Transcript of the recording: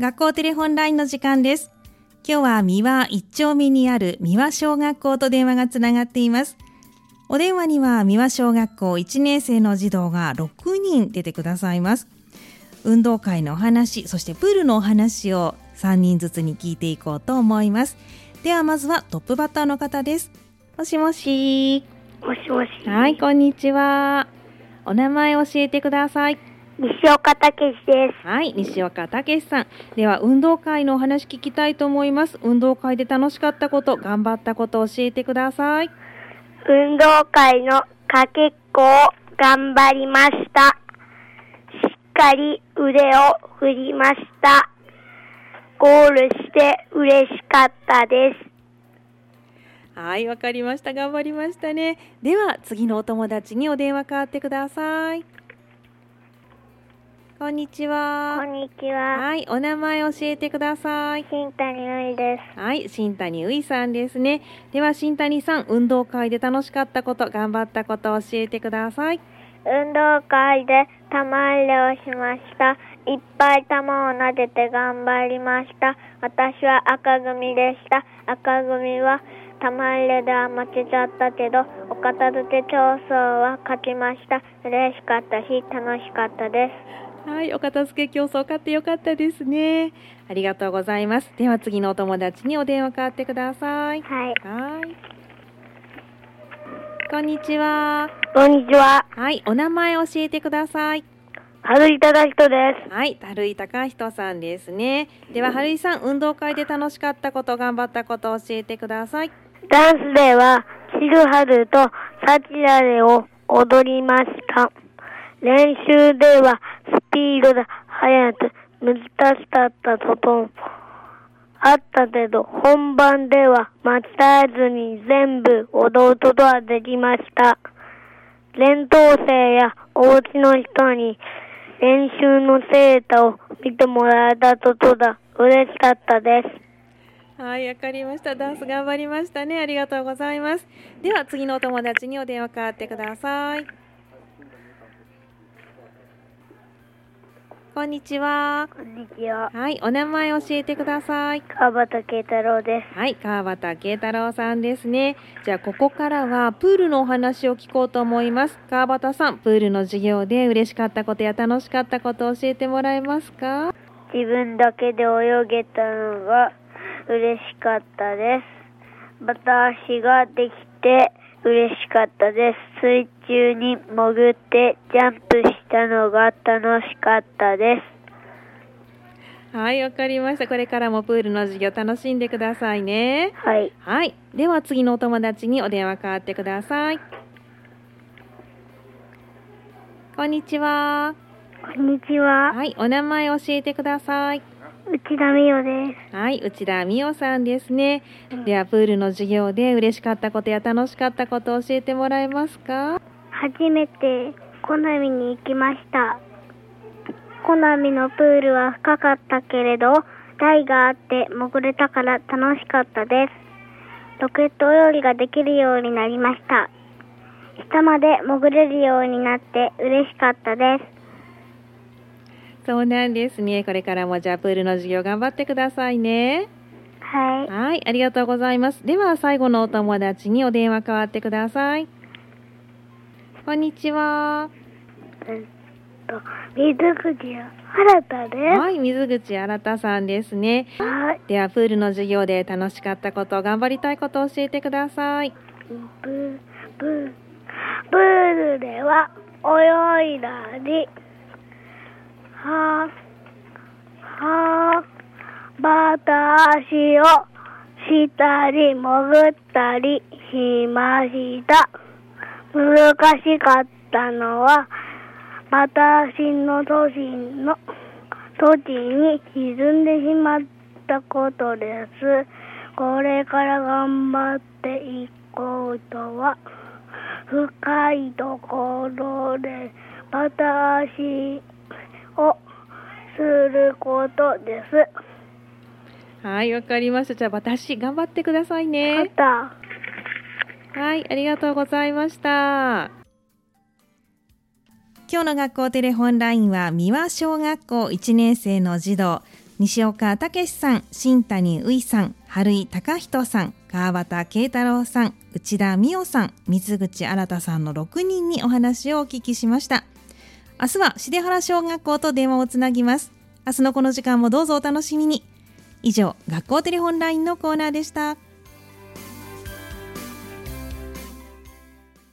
学校テレホンラインの時間です。今日は三輪一丁目にある三輪小学校と電話がつながっています。お電話には三輪小学校1年生の児童が6人出てくださいます。運動会のお話そしてプールのお話を3人ずつに聞いていこうと思います。ではまずはトップバッターの方です。もしもし。もしもし。はいこんにちは。お名前教えてください西岡武史です。はい西岡武さんでは運動会のお話聞きたいと思います運動会で楽しかったこと頑張ったことを教えてください運動会のかけっこを頑張りました。しっかり腕を振りました。ゴールして嬉しかったです。はいわかりました頑張りましたねでは次のお友達にお電話変わってくださいこんにちこはんにちは。はいお名前教えてください新谷瑠衣です。はい新谷ういさんですねでは新谷さん運動会で楽しかったこと頑張ったことを教えてください運動会で玉入れをしました。いっぱい玉を撫でて頑張りました。私は赤組でした。赤組は玉入れでは負けちゃったけど、お片付け競争は勝ちました。嬉しかったし、楽しかったです。はいお片付け競争勝ってよかったですねありがとうございますでは次のお友達にお電話変わってくださいはい。はいこんにちはこんにちは。はいお名前教えてください春井忠人です。はい、春井隆人さんですね。では、春井さん、運動会で楽しかったこと、頑張ったことを教えてください。ダンスでは、チルハルとサチラレを踊りました。練習では、スピードで速く、難しかったこともあったけど、本番では間違えずに全部踊ることができました。連投生やお家の人に練習の成果を見てもらえたことが嬉しかったです。はい、わかりました。ダンス頑張りましたね。ありがとうございます。では、次のお友達にお電話変わってください。こんにちは。こんにちは。はい、お名前教えてください。川端慶太郎です。はい、川端慶太郎さんですね。じゃあ、ここからはプールのお話を聞こうと思います。川端さん、プールの授業で嬉しかったことや楽しかったことを教えてもらえますか？自分だけで泳げたのが嬉しかったです。また足ができて嬉しかったです。水中に潜ってジャンプしたのが楽しかったです。はい、わかりました。これからもプールの授業楽しんでくださいね。はい。はい、では次のお友達にお電話変わってください。こんにちは。こんにちは。はい、お名前教えてください。内田美代です。はい、内田美代さんですね。ではプールの授業で嬉しかったことや楽しかったことを教えてもらえますか？初めてコナミに行きました。コナミのプールは深かったけれど、台があって潜れたから楽しかったです。ロケット泳ぎができるようになりました。下まで潜れるようになって嬉しかったです。そうなんですね。これからもじゃあプールの授業頑張ってくださいね。はい。はい、ありがとうございます。では最後のお友達にお電話変わってください。こんにちは。えっと、水口新たです。はい、水口新さんですね。はい。ではプールの授業で楽しかったこと、頑張りたいことを教えてください。プールでは泳いだり、は、は、バタ足をしたり潜ったりしました。難しかったのは、私の年の、時に沈んでしまったことです。これから頑張っていこうとは、深いところでバタ足をすることです。はい、わかりました。じゃあ私頑張ってくださいまね。た、はい、ありがとうございました。今日の学校テレホンラインは三輪小学校1年生の児童西岡武さん、新谷ういさん、春井隆人さん、川端慶太郎さん、内田美代さん、水口新さんの6人にお話をお聞きしました。明日は重原小学校と電話をつなぎます。明日のこの時間もどうぞお楽しみに。以上、学校テレホンラインのコーナーでした。